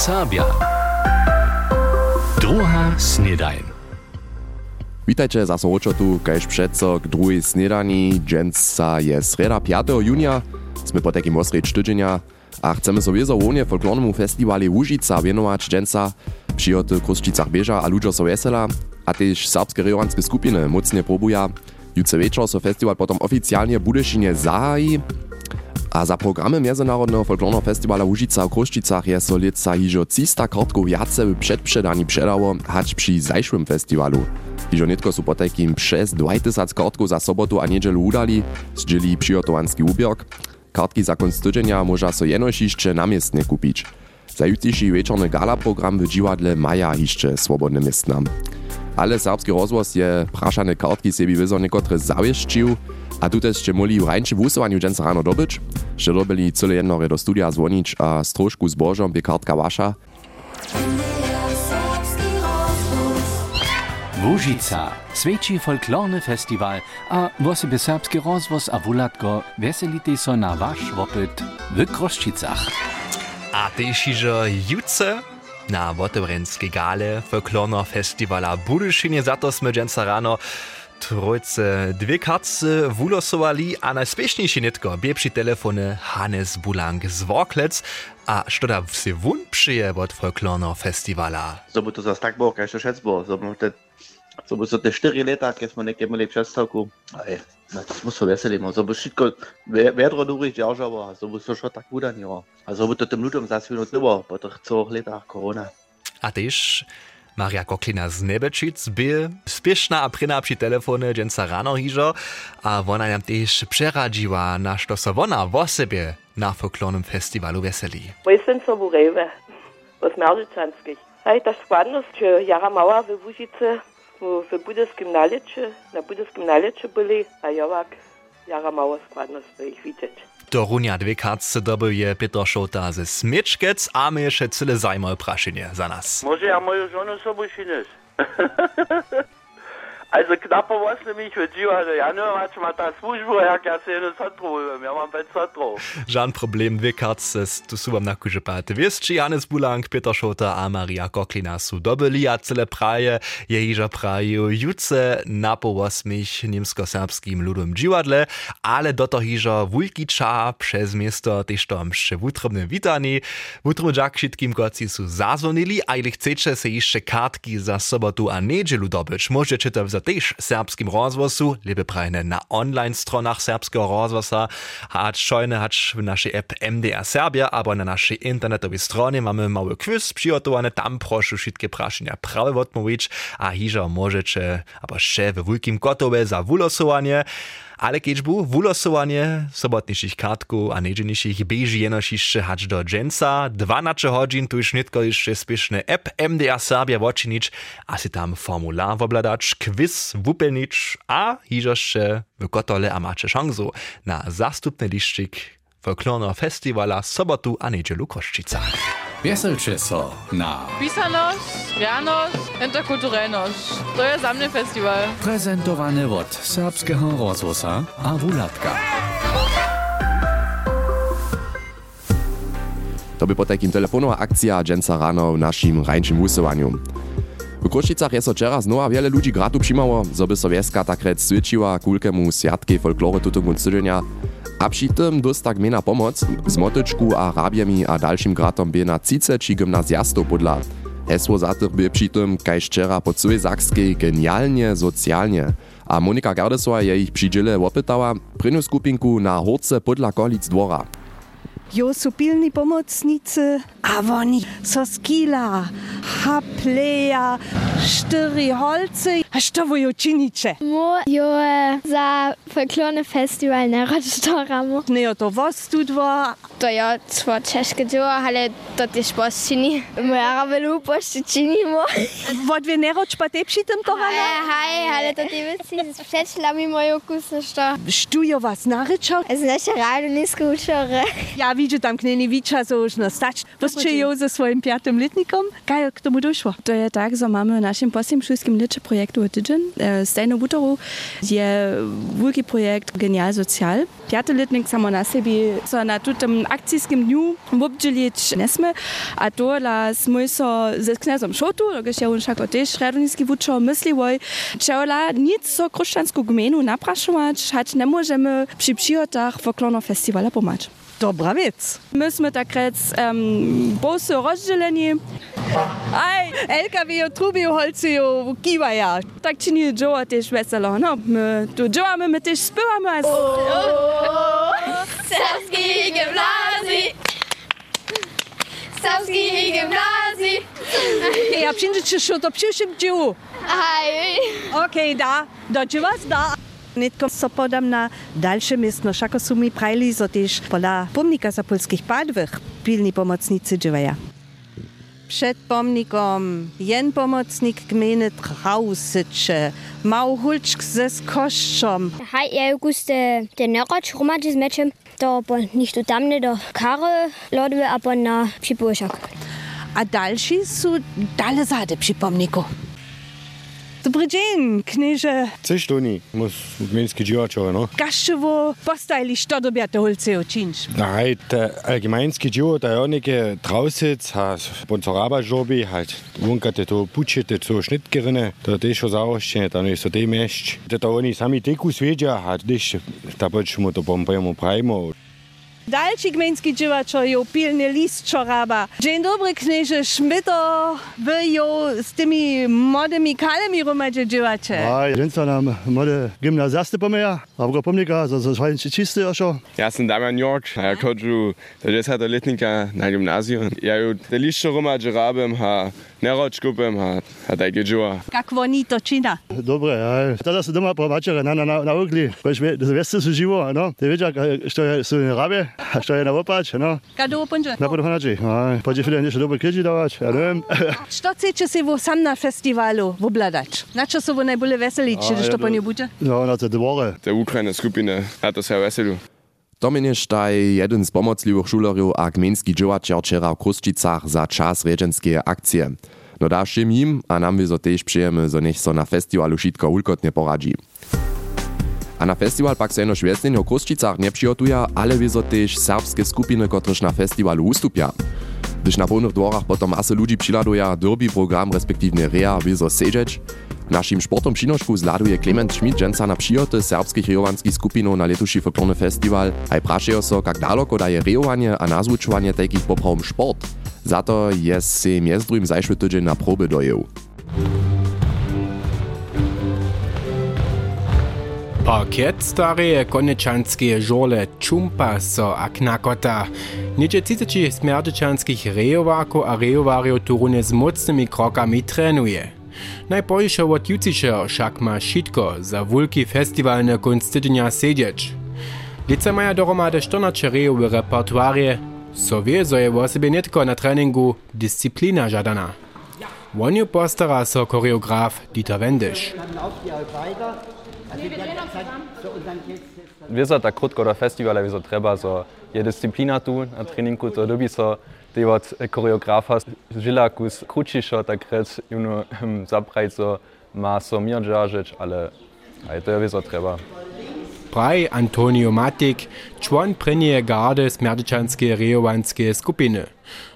Serbia. Druga snedajn. Witajcie za tu, kaž přeco k druhej snedani. Dženca je sreda 5. junia. Sme po takim osrej tydzienia a chcemy sobie za łonie folklornemu festiwali Łužica wienować dženca. Přijoty Kruščicach bieža a ľuďo so vesela, a też serbskie rejowanske skupiny mocnie próbuja. Jutce wieczór so oficjalnie Budyšinie zahájí. A za programy Międzynarodnego Folklornego Festiwala Łužica w Kruščicach je so lica hižo 300 kartków jace w przedprzedani przedało, hać przy zajszłym festiwalu. Hižo netko su po takim przez 2000 kartków za sobotu a niedzielu udali, zdzieli przygotowanski ubiork. Kartki za konc tydzienia można so jenoś jeszcze namiestnie kupić. Za jutrzejszy wieczorny gala program w dziwadle maja jeszcze swobodne miestna. Ale serbski rozwoz je praszane kartki sebi wyzo niekotre zawieszczył, a tu też jeszcze mogli w rańczy wusowaniu dżęca rano. Jeszcze dobili cyle jedno do studia dzwonić, a z troszku zbożą by kartka wasza. Łužica, sveći folklorny festiwal, a wosebie serbski rozvoz a wulatko veselite so na wasz wopyt w Kroščicach. A že jutce na Wotewrenskiej gale folklorno festivala Budyšinie, za to sme dženca rano trojce dwie kartce wulosowali, a najspieszniejszy nitko bie przy telefonie Hannes Bulang z Worklec, a što da wsi wun przyje od folklorno festivala? So by to zas tak było, jak to szec było. So by te, so by so te 4 lata, kiedy sme nekie mali przedstavku, das muss verbessert eben. So besteht gut. Wer dran durch die Arsch aber, so muss der Schritt gut an hier. Also wird dort im Blut umsatz Minuten über, aber doch zu Zorg nach Corona. A dich. Maria Koklina z Nebečic byl spieszna, a przy telefony dzięca rano hiżo, a ona nam też przeradziła, na co so ona w sobie na folklornym festiwalu weseli. Jestem so burewe, was małżeńskich. Hej, das składność, jara mała, wywuzice, v, v budarskem naleče, na budarskem naleče bili, a javak, jara malo skladno ste jih videti. Do runja dve kartce dobije Petro Šota ze Smičkec, a my jeszcze tyle zajmuje praszenie za nas. Może ja moją żonę sobą przynies. Also knapper was nämlich für Gio, also Januar hat schon mal das Fußball, ja, ja, sehen das Hotro, wir haben ein Hotro. Żan problem, dwie kartce, tu wam na kurze pate. Wiesz, czy Janis Bulank, Peter Šota a Maria Koklina su dobili, a cyle praje, je iża praju, jutce na po osmich niemsko-serbskim ludom dziwadle, ale do toho iża wulki cza przez miasto, też tam jeszcze wutrobne witani, wutro jak wszystkim goci su zazwonili, a ili chcecie se jeszcze kartki za sobotu a niedzielu dobyć, możecie to za też serbskim rozwozu, liebe prajne na online stronach serbskiego rozwoza, hat szojne hat w app MDR Serbia, aber na naszej internetowej stronie mamy mały quiz przygotowane, tam proszę wszystkie praszenia prawie odmówić, a hiżo możecie, aber jeszcze w wielkim gotowe za wylosowanie. Ale keď bu wulosowanie sobotniejszych kartku a jenož jeszcze hać do dżęca, 12 godzin tu już nitko jeszcze spieszny app MDA Serbia wočinič, a si tam formular wobladać, quiz wupelnič, a hižošte w kotole a macie szansu na zastupny liszczyk folklornego festiwala sobotu a niedzielu Koszczycach. Wieselče so na Pisaność, Janość, interkulturalność. To jest zamny festiwal. prezentowane od serbskiego rozvoza a wulatka. To by po takim telefonowa akcja dżęca rano w naszym rańczym wusowaniu. W Kruščicach je so včera znova wiele ludzi gratu přimało, zo by so wieska takret svědčiła kulkemu sjatki folklory tutungu tydzienia, a przy tym dostak mena pomoc z motyczku a a dalszym gratom by na 30 gimnazjastów podla. Hesło za tych by przy tym, kaž včera po całej Zakskiej genialnie, socjalnie. A Monika Gardesowa je ich przydziele opytała, prynu skupinku na horce podla kolic dwora. jo so pilni pomocnice, avoni so skila, hapleja, štyri holce. A što vojo činiče? Mo jo e, za folklorne festival narodštoramo. Ne jo to vos tudvo. To jo cvo češke džo, ale to tiš poščini. Moja ravelu poščinimo. Vodve neroč pa te pšitem to hale? Hej, ale to ti veci spšečila mi mojo kusno što. Štujo vas narečal? Znaš, rado nisko učore. Ja, widzieć tam Kniewicza, co już nas stać. Postrzej ją ze swoim piątym letnikom. Kaj k tomu doszło? To jest tak, że mamy w naszym polskim wszystkim liczy projektu Tydzień. Z e, tej Butoru jest wielki projekt Genial Social. Piąty letnik samo na sobie, so na tym akcyjskim dniu obdzielić nesmy, a to dla smysłu ze knezem Szotu, gdzie on szako też radnicki wuczo mysliwoj, czela nic co kruszczansku gmenu napraszować, hać nie możemy przy przyjotach folklorno festiwala pomagać. Dobramic. Myśmy tak rec um, bosu rozdzieleni. Aj, LKW Trubio, trubił holciu kiwaja. Tak czyni dzieła Schwester weselo. No, my tu działamy, Oh, też spywamy. Serbski gimnazji! Serbski gimnazji! Ja przyjdzie, czy to przyjdzie w dziełu? Aj. Okay, da. da, Do was da netko so podam na dalsze miestno, szako su mi prajli zo też pola pomnika za polskich padwych pilni pomocnicy dziewaja. Przed pomnikom jen pomocnik gminy Trausycze, Małhulczk ze skoszczą. Haj, ja guste ten nerocz, rumaczy z meczem, to po nich tu tamne do kary lodwy, a po na przypuszczak. A dalsi są dale zady przy pomniku. Dobri dan, kneže. Ceš to ni, mus gmenski dživačo, no? Kaševo postajali što dobijate holce očinč? Nein, allgemeinski dživot, ja neke trausitz, ha sponsoraba žobi, ha vunkate to pučete, so šnitkirne, to te šo zaoščene, to ne so te mešč. Te to oni sami teku sveđa, ha deš, ta der mu to pompajmo, prajmo. Další gmenský dživačo jo pilný list čoraba. Dzień dobry, knieże Schmitter, wy jo z tymi młodymi kalemi rumadzie dživače. A, sa nám młode gymnazjasty pomeja, a w pomnika, za za fajnie czysty oszo. Ja sam Damian York, a ja chodžu do 10. letnika na gimnaziju. Ja ju te lišče rumadzie rabim, ha neroč kupim, ha, ha tajke dživa. Jak oni to čina? Dobre, a tada sa doma po mačere na, na, na, naukli, kož wiesz, su živo, no. Te vieš, što je su ne rabie, a što je na opač, no. Kado opunže? Na podhonači. A, pođe fide nešto dobre križi davať, ja neviem. Što chcete si vo sam na festivalu obladać? Na čo su vo najbolje veseli, či A, to ja po to- nie bude? No, na te dvore. Te Ukrajine skupine, ha to se veselu. Dominik Štaj, jeden z pomocliwych šulerów a gminski dživačer včera v Kruščicach za čas rjedženské akcie. No dalším jim a nam vyzo tež přejeme, zo nech so na festiwalu šitko ulkotne poradzi. A na festiwal pak se jenož wiesnjenje v Kruščicach nie přihotuja, ale vyzo tež serbske skupiny, kotrež na festiwalu ustupia. Gdyż na pełnych dworach potom masy ludzi přiladuja, derby program respektívne rea vyzo sežeć, Našim sportom přinožku zladuje Klement Schmidt dženca na přijoty serbských rejovanských skupinov na letuší folklorny festival a prašejo so, jak daleko daje rejovanie a nazvučovanie takých poprawom sport. Za to je si mjez drugim zajšły tydzień na proby dojeł. Parkiet stareje konečanské žole čumpa so a knakota. Niedzie tysięcy smerdyczanskich rejovákov a rejováriov tu rune s mocnymi krokami trenuje. Najpojšie od jucišeho však má šitko za wulki festival na konc tydnia siedzieć. Lice maja dohromady 14 rejowe repertuarie, so wie, zo je o sobie netko na treningu disciplina žadana. Wonju postara so choreograf Dieter Wendisch. Also nee, wir drehen auch zusammen. So, und dann. Wir sind der Kruttgauer Festival, wir sind treba, so je Disziplin tu, ein Training gut, oder wie so, die wird äh, Choreograf hast, Žila kus kutschiša, da kriegst du nur Sabreit so, ma ähm, so mir Džaržić, alle, heute wir sind treba. Praj Antonio Matik, član prenije garde Smerdečanske rejovanske skupine.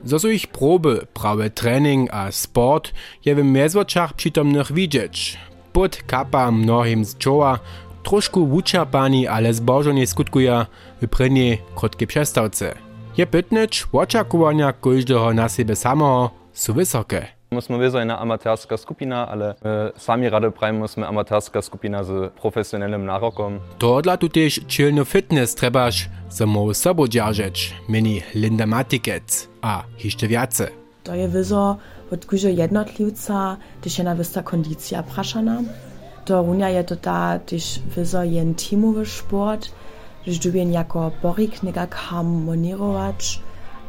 Za svojih probe, prave Training, a sport je v mezvočah pritomnih vidjeć. Pod kapa mnohim z czoła, troszkę wuczerpani, ale zbożonie skutkuje w prenie krótkie przestawce. Je pytnąć, oczekiwania każdego na siebie samego są wysokie. Musimy wieso jedna amatorska skupina, ale my sami rady prajmy, musimy amatorska skupina z profesjonalnym narokom. To dla tu też czylny fitness trebasz, samo sobą dzierżeć, meni Linda Matikec, a jeszcze więcej. To je wyzo od kuže jednotlivca, když je na vysta kondicija prašana. To runia je to ta, když wyzo jen teamowy sport, když dubien jako borik nekak harmonirować,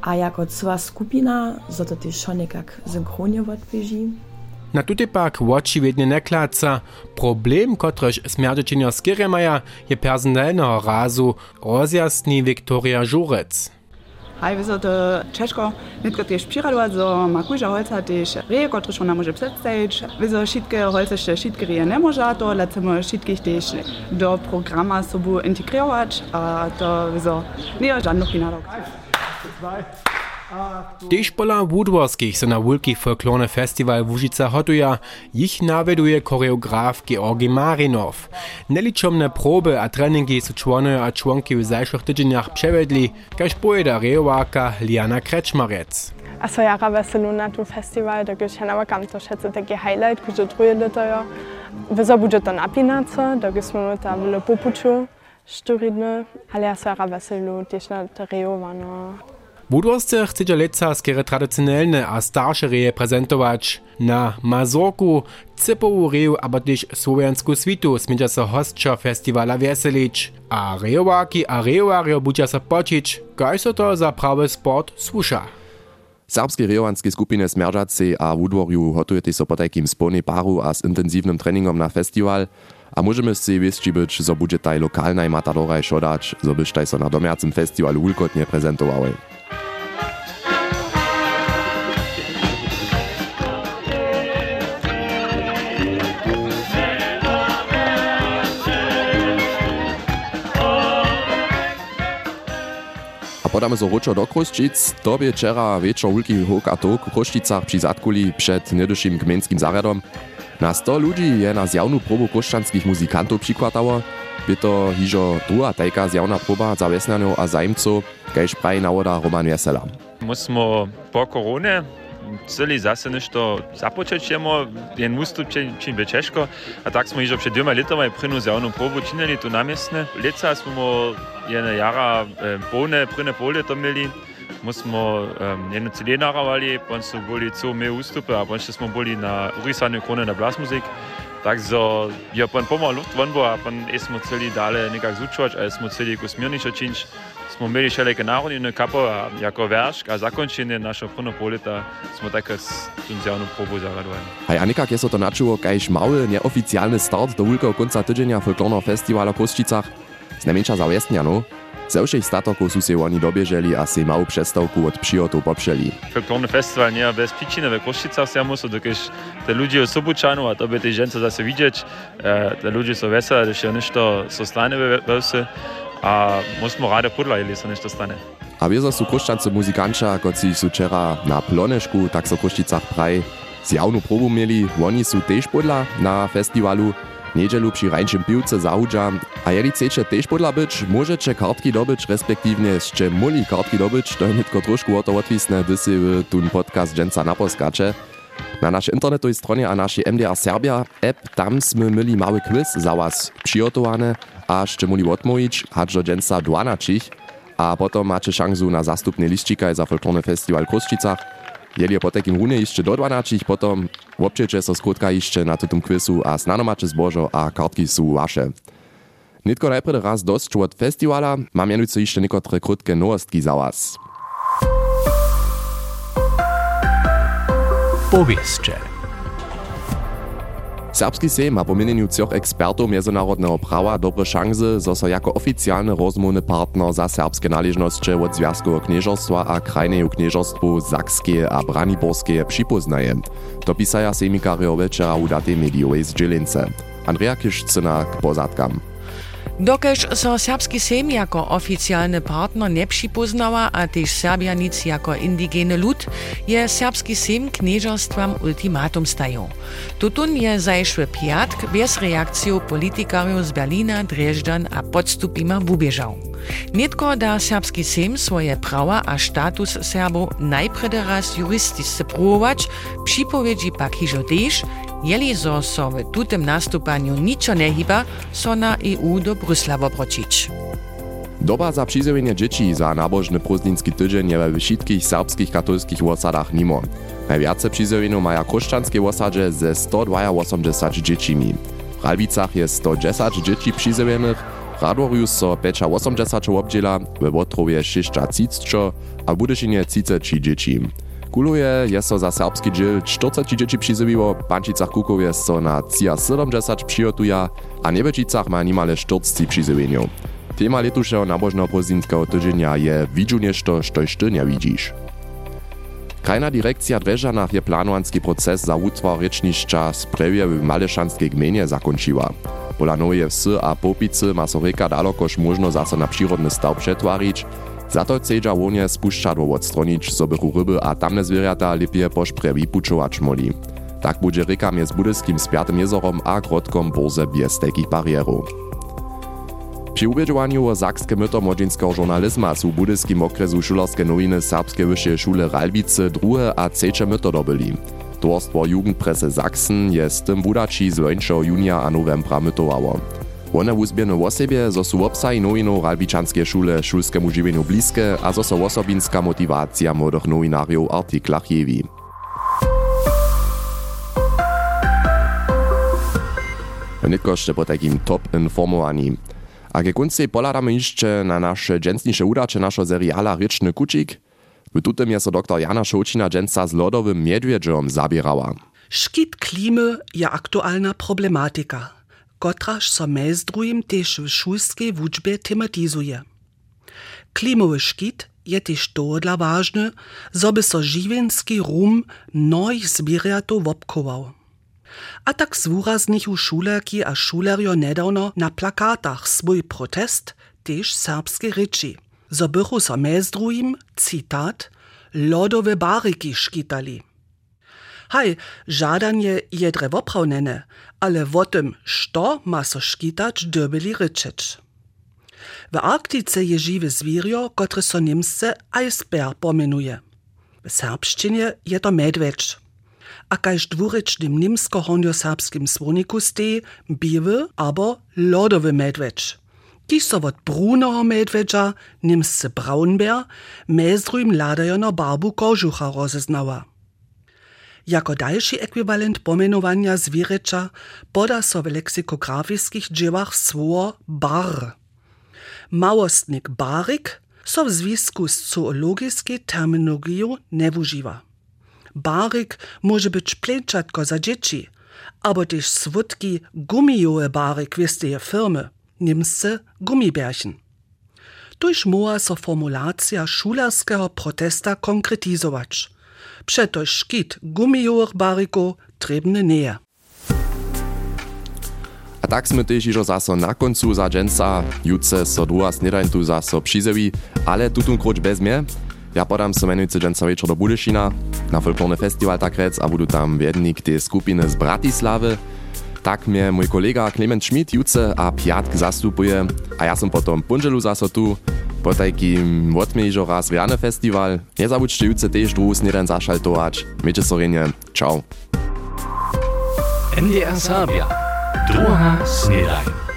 a jako cała skupina, zo to też schon nekak synchronie odbieži. Na tuty pak očividne nekladca, problem, kotrež smerdečenja skiremaja, je personalného razu rozjasni Viktoria Žurec. Haiwese de Tschechko net gott Spiralo zo Makuja Holz hat ichich Regottre schon am Pstage. Wese schiitke holzechte Schiitgerier Nemojator, letzemer schiitgiich deich do Programmer sobu integrréert a wieso ne an noch final. Dešpola Woodwarskih se na Wulki Folklorne Festival Vužica hotuja, jich naveduje koreograf Georgi Marinov. Neličomne probe a treningi su člone a člonki v zajših tyđenjach převedli, kaž pojeda reováka Liana Krečmarec. A so jara veselu na tu festival, da geš henava kam to šece taki highlight, kuže truje detajo. Vezo buđe to napinaca, da geš smo ta velo popuču, šturidne, ali ja so jara veselu, tiež na reovano. Budworste chcecie leca skiery tradycyjne a starsze reje prezentować. Na Mazorku, Cypowu reju, aber też słowiansku switu smiecia se hostča festivala. A rejowaki a se pocić, kaj so to za prawy sport słusza. Serbskie rejowanske skupiny Smerdžaci a Woodwarju hotujete so po takim paru a z intensywnym treningom na festiwal, a możemy si wieszci być, zo bude taj lokalnej matadoraj šodać, zo byś taj na domiacym festiwalu ulkotnie prezentowały. A podamy so ručo do Kruščic. To by včera večer veľký huk a tok v Kruščicach pri Zatkuli przed niedyším gmenskim zaradom. Na 100 ludzi je na zjawną próbu kruščanskich muzykantów przykładało. By to hižo druga tajka zjawna próba za wesnaniów a zajmców, kajż praji nawoda Roman Wesela. Musimy po koronie chceli zase nešto započať jemo, jen ústup čím by Češko. A tak sme již před dvěma letami prvnú zjavnú probu činili tu náměstne. Leca ihre Jahre äh, Bohne, Brünne Bohle der Milli, muss man ähm, jene zu den Jahre, weil ich uns so Bohle zu mehr ausstuppe, aber ich muss man Bohle na Urisane Krone in der Blasmusik. Da so, ja, pan Pommer Luft, wann war, pan es mo celi dale nekak zučoč, a es mo celi kusmirnič očinč. Smo imeli šele kanarod in kapo, jako veršk, a zakončenje naša prvopolita smo tako s tunzijavno probo zaradovali. Hej, Anika, kje so to načuvo, kaj šmaul, neoficialni start do ulka konca tedženja folklorno festivala v Kosčicah? Znamienča za westnianu, ze všech statoków sú si oni dobieželi a si malú přestavku od přijotov popřeli. Folklorny festiwal nie bez przyczyny we Koščicach sa musí, dokiaľ te ludzie z Sobučanov a to by tie žence zase e, te ludzie sú veselé, že niečo so stane ve vse a musíme rádi podľajili, sa niečo stane. A wiezo sú kruščanci muzikanča, koci sú včera na Plonešku, tak so v Kruščicach praj zjavnú probu mieli, oni sú tež podľa na festiwalu, Niedzielu przy rańczym piłce zahudża, a jeli chcecie też podla być, możecie kartki dobyć, respektywnie jeszcze muli kartki dobyć, to jest tylko troszkę o to odwisne, gdy si w ten podcast dżęca naposkacze. Na naszej internetowej stronie a naszej MDR Serbia app tam sme mieli mały quiz za was przygotowane, a jeszcze muli odmówić, hać do dżęca 12, a potom macie szansę na zastupny liścikaj za folklorny festiwal w Kruščicach, jeli je po takim runie iście do 12, potom občeče so skrótka iście na tutum quizu a snanomače zbožo a kartki su vaše. Nitko najprv raz dosť od festivala, mám jenujúce ište niekotre krutke novostky za vás. Povieście. Serbski sejm ma po mienieniu trzech ekspertów międzynarodnego prawa dobre szanse, so jako oficjalny rozmowny partner za serbskie należności od Związkowego Knieżostwa a Krajnego Knieżostwu Zakskie a Braniborskie przypoznaje. To pisaja sejmikario večera u datej mediowej z Dzielince. Andrea Kiszczyna k pozadkam. Dokež so srpski sem jako oficialni partner ne pripoznava, a tež Srbija nic jako indigene lud, je srpski sem knežostvam ultimatum stajal. Tutun je zajšel pijatk brez reakcij politikarjev z Berlina, Dreždan a podstupima bubežal. Netko da srpski sem svoje prava a status Srbov najprej raz juristice provač, pripoveči pa hižodež, Jeli zo so w tutem nastupaniu niczo nie chyba, so na EU do Brysla obročić. Doba za przyzwienie dzieci za nabożny prózdninski tydzień je we wszystkich serbskich katolskich osadach nimo. Najwiace przyzwieniu maja kruszczanskie osadzie ze 182 dziecimi. W Ralwicach jest 110 dzieci przyzwienych, w Radworju so 85 obdziela, we Wotrowie 630, a w Budyszynie 30 dzieci. Kuluje je so za serbski dziel 40 dzieci przyzywiło, w Pančicach Kukowie so na cia 70 przygotuja, a Niebeczicach ma nimale 40 przyzywieniu. Tema letušeho nabožného pozdinského tydzienia je Widzu nešto, štož ty nie widzisz. Krajna direkcja Dreżanach je planowanski proces za utwar rečnišća sprewje w Malešanskiej gminie zakończyła. Pola nowe wsy a popicy ma so reka dalokoż można zase na przyrodny staw przetwarić, za to chcedza łonie spuszczadło odstronić, so ryby a tamne zwierzęta lepiej po szprewi puczować moli. Tak będzie reka między Budyskim Spiatym jezorom a Grodkom Borze bez takich barierów. Przy uwiedźowaniu o Sakskie myto młodzieńskiego żurnalizma są budyskim okresu szulerskie nowiny Serbskie Wyższe Szule Ralbice drugie a trzecie myto dobyli. Towarstwo Jugendpresse Sachsen je z tym wudači z lońszego junia a novembra mytowało. One uzbierne o sobie, zo su obsaji nowinu Ralbičanske szule szulskiemu żywieniu bliskie, a zo so osobinska motivacja młodych nowinariów w artyklach jewi. Nitko po takim top informowani. A ke koncej poladamy jeszcze na nasze dżęsniejsze udacze naszego seriala Ryczny Kucik. W tutym jest dr Jana Szołcina dżęsa z lodowym miedwiedziom zabierała. Szkit klimy je aktualna problematyka, Kotraž so mez drugim tež v šulskiej wučbe tematizuje. Klimowy škit je tež to dla važne, zo by so živenski rum mnojih zbirjatov vopkoval. A tak zwúraznichu šulerki a šulerjo nedavno na plakatach svoj protest tež serbske reči. Zobychu so mez drugim, citat, lodove bariki škitali – Haj, žadanje jedre woprawnene, ale o tym, što ma so škitač drbeli ričeč. V Arktice je žive zvirjo, kotre so Nemce icebear pomenuje. V srbščini je to medveč. A kajž dvurečnim nemsko-honjo-srbskim svoniku steje bive abo lodove medveč. Ti so od brunoho medveđa, Nemce braunbear, mezrujm ladajo na barbu kožuha rozeznava. Jako dalszy ekwivalent pomenowania zwierzęcia poda so w leksikografiskich dziełach słowo bar. Małostnik barik so w związku z zoologiskiej terminologią nie używa. Barik może być plęczatko za dzieci, aber też swódki gumijowe barik wiesteje firmy, niemsce gumibärchen. Tuż moja so formulacja szularskiego protesta konkretizować. Przeto szkit gumijowych barików trebny nie. A tak sme też iżo zaso na końcu za dżęca, jutce so druga snedajn tu zaso przyzewi, ale tutun kroć bez mnie. Ja podam se menujúci džen sa večer do Budešina na folklórny festival takrec a budu tam viednik tej skupiny z Bratislavy. Tak mnie mój kolega Klement Schmidt juce a piatk zastupuje a ja som potom punželu zaso tu po takim odmiežo raz Viane festival. Nezabudźcie juce też druhu sneden zašaltować. Miejcie sorenie. Ciao. NDR Sabia. Druha snedajn.